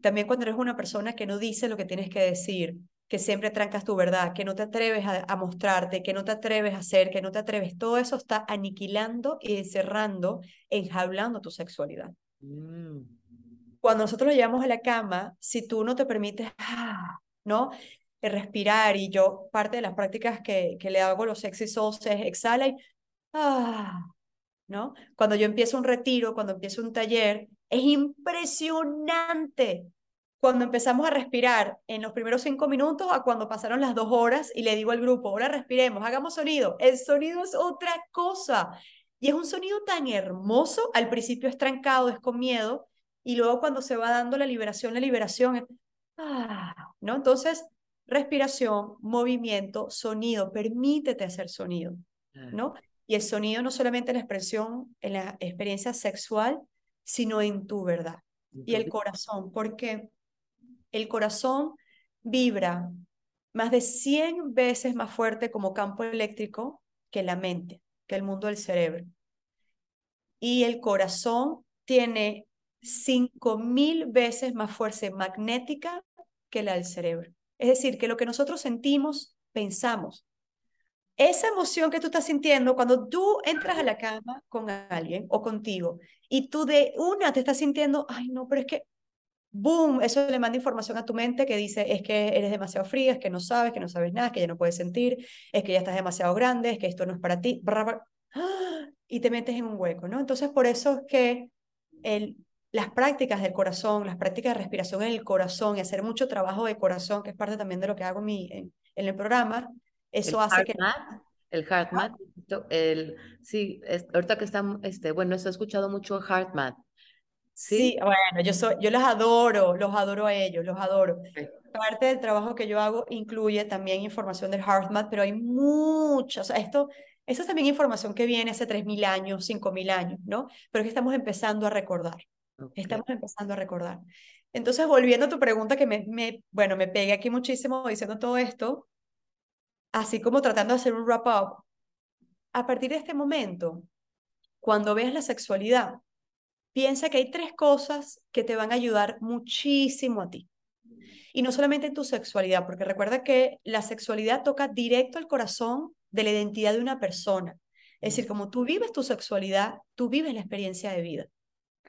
S2: también cuando eres una persona que no dice lo que tienes que decir, que siempre trancas tu verdad, que no te atreves a, mostrarte, que no te atreves a hacer, que no te atreves, todo eso está aniquilando y encerrando, enjaulando tu sexualidad. Mm. Cuando nosotros lo llevamos a la cama, si tú no te permites, ah, ¿no? respirar y yo, parte de las prácticas que, que le hago a los sexy souls es exhala y, ah, ¿no? Cuando yo empiezo un retiro, cuando empiezo un taller, es impresionante cuando empezamos a respirar en los primeros cinco minutos a cuando pasaron las dos horas y le digo al grupo, ahora respiremos, hagamos sonido. El sonido es otra cosa. Y es un sonido tan hermoso, al principio es trancado, es con miedo, y luego cuando se va dando la liberación, la liberación es, ah, ¿no? Entonces, respiración, movimiento, sonido, permítete hacer sonido, ¿no? Y el sonido no solamente en la expresión, en la experiencia sexual, sino en tu verdad. Y el corazón, porque el corazón vibra más de 100 veces más fuerte como campo eléctrico que la mente, que el mundo del cerebro. Y el corazón tiene 5000 veces más fuerza magnética que la del cerebro. Es decir, que lo que nosotros sentimos, pensamos, esa emoción que tú estás sintiendo cuando tú entras a la cama con alguien o contigo y tú de una te estás sintiendo, ay no, pero es que, boom, eso le manda información a tu mente que dice, es que eres demasiado fría, es que no sabes, que no sabes nada, que ya no puedes sentir, es que ya estás demasiado grande, es que esto no es para ti, y te metes en un hueco, ¿no? Entonces por eso es que el, las prácticas del corazón, las prácticas de respiración en el corazón y hacer mucho trabajo de corazón, que es parte también de lo que hago mi, en el programa, eso hace que...
S1: el HeartMath, el, sí, ahorita que están, este, bueno, he escuchado mucho HeartMath.
S2: ¿Sí? ¿Sí? bueno, yo, soy, yo los adoro, los adoro a ellos, los adoro. Parte del trabajo que yo hago incluye también información del HeartMath, pero hay mucha, o sea, esto, eso es también información que viene hace 3.000 años, 5.000 años, ¿no? Pero que estamos empezando a recordar. Estamos empezando a recordar. Entonces, volviendo a tu pregunta que me, me, bueno, me pegué aquí muchísimo diciendo todo esto, así como tratando de hacer un wrap-up, a partir de este momento, cuando veas la sexualidad, piensa que hay tres cosas que te van a ayudar muchísimo a ti. Y no solamente en tu sexualidad, porque recuerda que la sexualidad toca directo al corazón de la identidad de una persona. Es decir, como tú vives tu sexualidad, tú vives la experiencia de vida.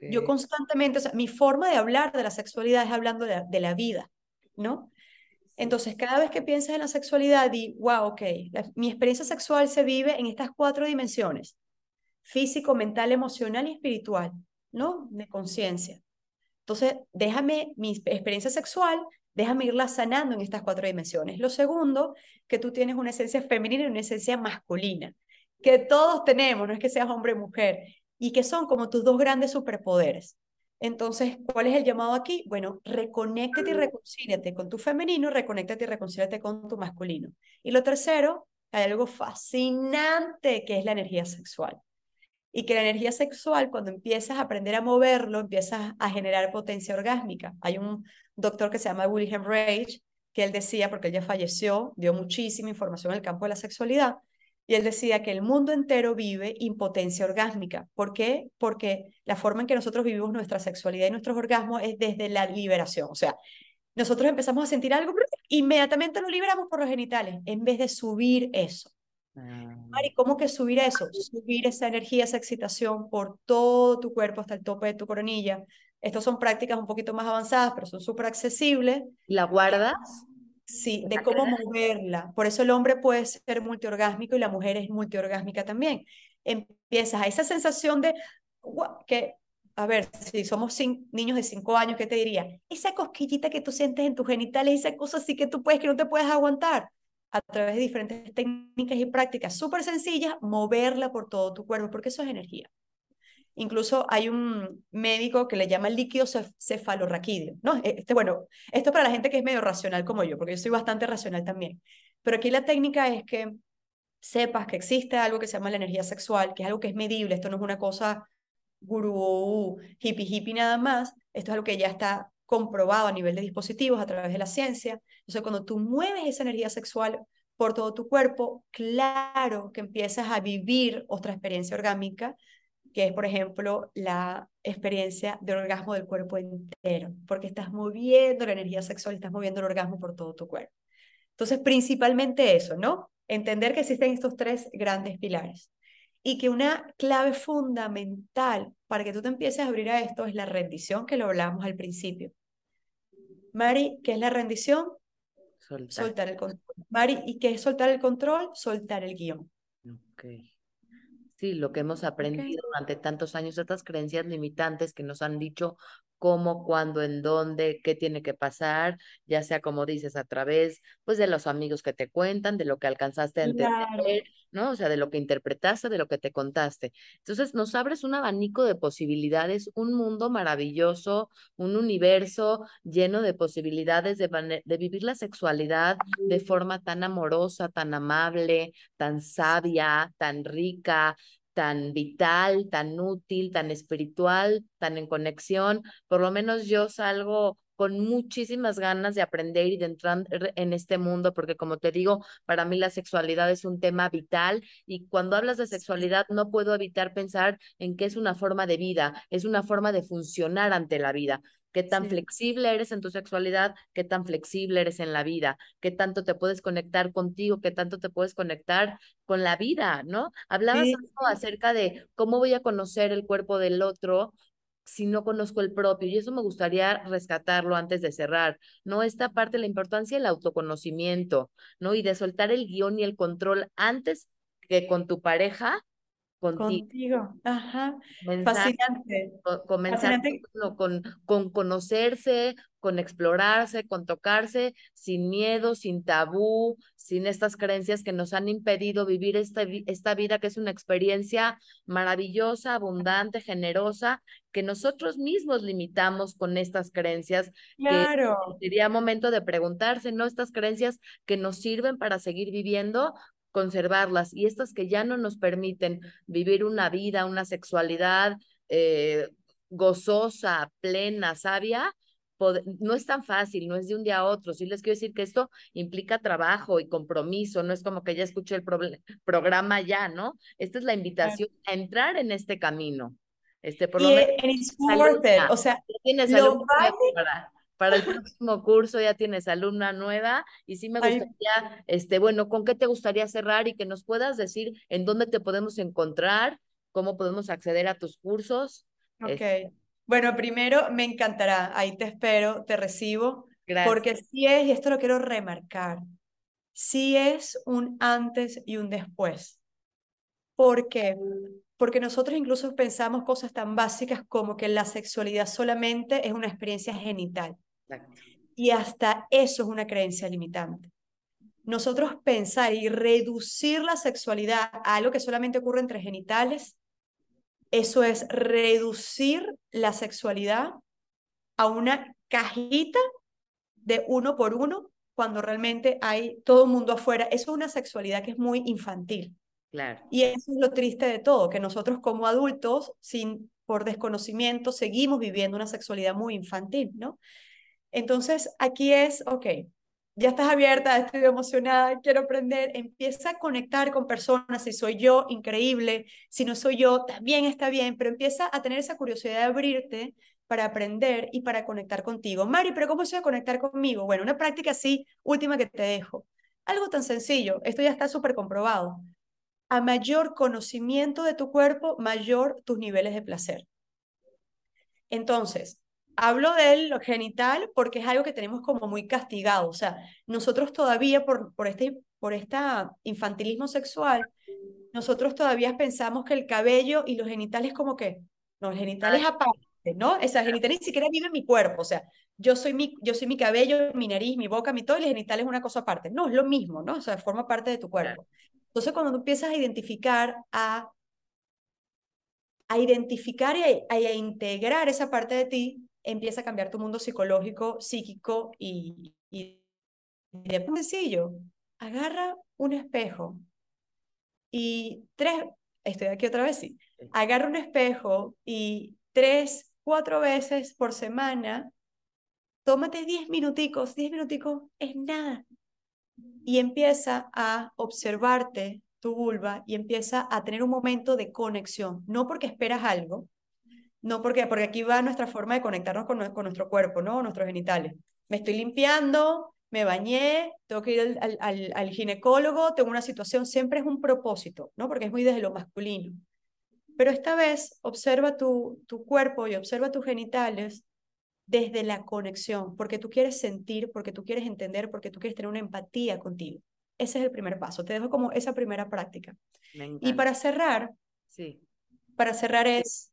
S2: Yo constantemente, o sea, mi forma de hablar de la sexualidad es hablando de, de la vida, ¿no? Entonces, cada vez que piensas en la sexualidad, di, wow, ok, mi experiencia sexual se vive en estas cuatro dimensiones, físico, mental, emocional y espiritual, ¿no? De conciencia. Entonces, déjame mi experiencia sexual, déjame irla sanando en estas cuatro dimensiones. Lo segundo, que tú tienes una esencia femenina y una esencia masculina, que todos tenemos, no es que seas hombre o mujer, y que son como tus dos grandes superpoderes. Entonces, ¿cuál es el llamado aquí? Bueno, reconéctate y reconcíliate con tu femenino, reconéctate y reconcíliate con tu masculino. Y lo tercero, hay algo fascinante que es la energía sexual. Y que la energía sexual, cuando empiezas a aprender a moverlo, empiezas a generar potencia orgásmica. Hay un doctor que se llama William Rage, que él decía, porque él ya falleció, dio muchísima información en el campo de la sexualidad, y él decía que el mundo entero vive impotencia orgásmica. ¿Por qué? Porque la forma en que nosotros vivimos nuestra sexualidad y nuestros orgasmos es desde la liberación. O sea, nosotros empezamos a sentir algo, inmediatamente lo liberamos por los genitales, en vez de subir eso. Ah. Mari, ¿cómo que subir eso? Subir esa energía, esa excitación por todo tu cuerpo hasta el tope de tu coronilla. Estas son prácticas un poquito más avanzadas, pero son súper accesibles.
S1: ¿La guardas?
S2: Sí, de cómo moverla. Por eso el hombre puede ser multiorgásmico y la mujer es multiorgásmica también. Empiezas a esa sensación de que, a ver, si somos niños de cinco años, ¿qué te diría? Esa cosquillita que tú sientes en tus genitales, esa cosa así que tú puedes, que no te puedes aguantar. a través de diferentes técnicas y prácticas súper sencillas, moverla por todo tu cuerpo, porque eso es energía. Incluso hay un médico que le llama el líquido cefalorraquídeo, ¿no? E, este, bueno, esto para la gente que es medio racional como yo, porque yo soy bastante racional también. Pero aquí la técnica es que sepas que existe algo que se llama la energía sexual, que es algo que es medible, esto no es una cosa gurú, hippie, hippie nada más, esto es algo que ya está comprobado a nivel de dispositivos a través de la ciencia. Entonces, cuando tú mueves esa energía sexual por todo tu cuerpo, claro que empiezas a vivir otra experiencia orgánica, que es, por ejemplo, la experiencia de orgasmo del cuerpo entero, porque estás moviendo la energía sexual, estás moviendo el orgasmo por todo tu cuerpo. Entonces, principalmente eso, ¿no? Entender que existen estos tres grandes pilares y que una clave fundamental para que tú te empieces a abrir a esto es la rendición, que lo hablamos al principio. Mari, ¿qué es la rendición? Soltar. el control. Mari, ¿y qué es soltar el control? Soltar el guion.
S1: Okay. Sí, lo que hemos aprendido durante tantos años, estas creencias limitantes que nos han dicho cómo, cuándo, en dónde, qué tiene que pasar, ya sea como dices, a través pues de los amigos que te cuentan, de lo que alcanzaste a entender, ¿no? O sea, de lo que interpretaste, de lo que te contaste. Entonces, nos abres un abanico de posibilidades, un mundo maravilloso, un universo lleno de posibilidades de, de vivir la sexualidad de forma tan amorosa, tan amable, tan sabia, tan rica, tan vital, tan útil, tan espiritual, tan en conexión. Por lo menos yo salgo con muchísimas ganas de aprender y de entrar en este mundo, porque como te digo, para mí la sexualidad es un tema vital y cuando hablas de sexualidad no puedo evitar pensar en que es una forma de vida, es una forma de funcionar ante la vida qué tan flexible eres en tu sexualidad, qué tan flexible eres en la vida, qué tanto te puedes conectar contigo, qué tanto te puedes conectar con la vida, ¿no? Hablabas acerca de cómo voy a conocer el cuerpo del otro si no conozco el propio. Y eso me gustaría rescatarlo antes de cerrar, ¿no? Esta parte, la importancia del autoconocimiento, ¿no? Y de soltar el guion y el control antes que con tu pareja
S2: contigo. Ajá. Fascinante.
S1: comenzar Con, con conocerse, con explorarse, con tocarse, sin miedo, sin tabú, sin estas creencias que nos han impedido vivir esta, esta vida que es una experiencia maravillosa, abundante, generosa, que nosotros mismos limitamos con estas creencias.
S2: Claro.
S1: Que sería momento de preguntarse, ¿no? Estas creencias que nos sirven para seguir viviendo conservarlas y estas que ya no nos permiten vivir una vida, una sexualidad eh, gozosa, plena, sabia, no es tan fácil, no es de un día a otro. Sí les quiero decir que esto implica trabajo y compromiso, no es como que ya escuché el programa ya, ¿no? Esta es la invitación a entrar en este camino. Este, por lo
S2: menos, o sea,
S1: tienes para el próximo curso ya tienes alumna nueva y sí me gustaría, este, bueno, ¿con qué te gustaría cerrar y que nos puedas decir en dónde te podemos encontrar, cómo podemos acceder a tus cursos?
S2: Ok. Este bueno, primero me encantará, ahí te espero, te recibo, Gracias. porque sí es, y esto lo quiero remarcar, sí es un antes y un después. ¿Por qué? Porque nosotros incluso pensamos cosas tan básicas como que la sexualidad solamente es una experiencia genital. Y hasta eso es una creencia limitante. Nosotros pensar y reducir la sexualidad a algo que solamente ocurre entre genitales, eso es reducir la sexualidad a una cajita de uno por uno cuando realmente hay todo el mundo afuera. Eso es una sexualidad que es muy infantil.
S1: Claro.
S2: Y eso es lo triste de todo, que nosotros como adultos, sin por desconocimiento, seguimos viviendo una sexualidad muy infantil, ¿no? Entonces, aquí es, ok, ya estás abierta, estoy emocionada, quiero aprender, empieza a conectar con personas, si soy yo, increíble, si no soy yo, también está bien, pero empieza a tener esa curiosidad de abrirte para aprender y para conectar contigo. Mari, pero ¿cómo se va a conectar conmigo? Bueno, una práctica así, última que te dejo. Algo tan sencillo, esto ya está súper comprobado. A mayor conocimiento de tu cuerpo, mayor tus niveles de placer. Entonces, Hablo de lo genital porque es algo que tenemos como muy castigado. O sea, nosotros todavía por, por este por esta infantilismo sexual, nosotros todavía pensamos que el cabello y los genitales como que, no, el genital es aparte. parte, ¿no? Esa genital ni siquiera vive en mi cuerpo, o sea, yo soy mi, yo soy mi cabello, mi nariz, mi boca, mi todo, y la genital es una cosa aparte. No, es lo mismo, ¿no? O sea, forma parte de tu cuerpo. Entonces, cuando tú empiezas a identificar, a, a identificar y a, integrar esa parte de ti, empieza a cambiar tu mundo psicológico, psíquico y, y de sencillo. Agarra un espejo y tres, estoy aquí otra vez, sí. Agarra un espejo y tres, cuatro veces por semana, tómate diez minuticos, diez minuticos es nada. Y empieza a observarte tu vulva y empieza a tener un momento de conexión, no porque esperas algo, no porque, porque aquí va nuestra forma de conectarnos con, con nuestro cuerpo, ¿no? Nuestros genitales. Me estoy limpiando, me bañé, tengo que ir al, al, al, ginecólogo, tengo una situación, siempre es un propósito, ¿no? Porque es muy desde lo masculino. Pero esta vez observa tu, tu cuerpo y observa tus genitales desde la conexión, porque tú quieres sentir, porque tú quieres entender, porque tú quieres tener una empatía contigo. Ese es el primer paso. Te dejo como esa primera práctica. y para cerrar,
S1: sí.
S2: para cerrar es,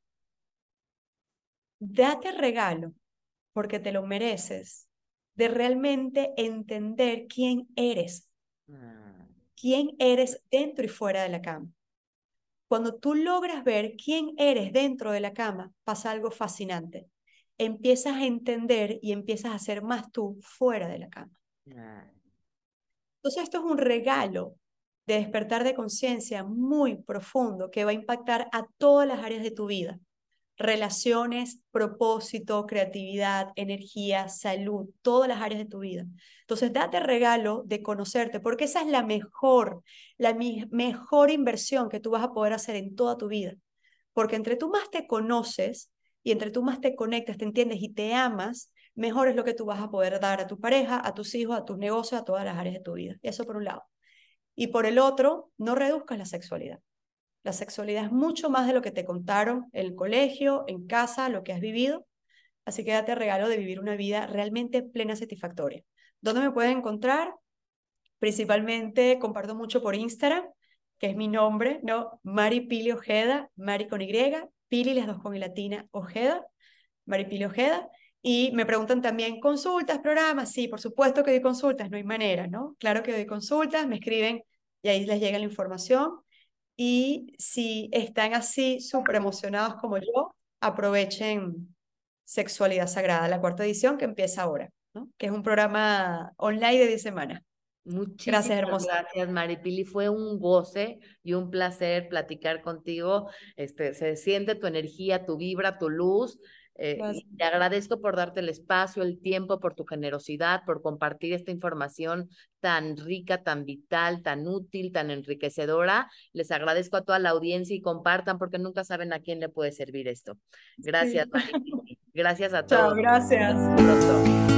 S2: date regalo, porque te lo mereces, de realmente entender quién eres. Ah. Quién eres dentro y fuera de la cama. Cuando tú logras ver quién eres dentro de la cama, pasa algo fascinante. Empiezas a entender y empiezas a ser más tú fuera de la cama. Ah. Entonces esto es un regalo de despertar de conciencia muy profundo que va a impactar a todas las áreas de tu vida relaciones, propósito, creatividad, energía, salud, todas las áreas de tu vida. Entonces, date regalo de conocerte, porque esa es la mejor, la mejor inversión que tú vas a poder hacer en toda tu vida. Porque entre tú más te conoces y entre tú más te conectas, te entiendes y te amas, mejor es lo que tú vas a poder dar a tu pareja, a tus hijos, a tus negocios, a todas las áreas de tu vida. Eso por un lado. Y por el otro, no reduzcas la sexualidad. La sexualidad es mucho más de lo que te contaron en el colegio, en casa, lo que has vivido. Así que date regalo de vivir una vida realmente plena, satisfactoria. ¿Dónde me pueden encontrar? Principalmente comparto mucho por Instagram, que es mi nombre, ¿no? Mari Pili Ojeda, Mari con Y, Pili las dos con y latina, Ojeda, Mari Pili Ojeda. Y me preguntan también, ¿consultas, programas? Sí, por supuesto que doy consultas, no hay manera, ¿no? Claro que doy consultas, me escriben y ahí les llega la información. Y si están así súper emocionados como yo, aprovechen Sexualidad Sagrada, la cuarta edición que empieza ahora, ¿no? que es un programa online de 10 semanas.
S1: Muchísimas gracias, hermosa. Gracias, Maripili. Fue un goce y un placer platicar contigo. Este, se siente tu energía, tu vibra, tu luz. Eh, te agradezco por darte el espacio, el tiempo, por tu generosidad, por compartir esta información tan rica, tan vital, tan útil, tan enriquecedora. Les agradezco a toda la audiencia y compartan porque nunca saben a quién le puede servir esto. Gracias, Gracias a todos.
S2: Chao, gracias.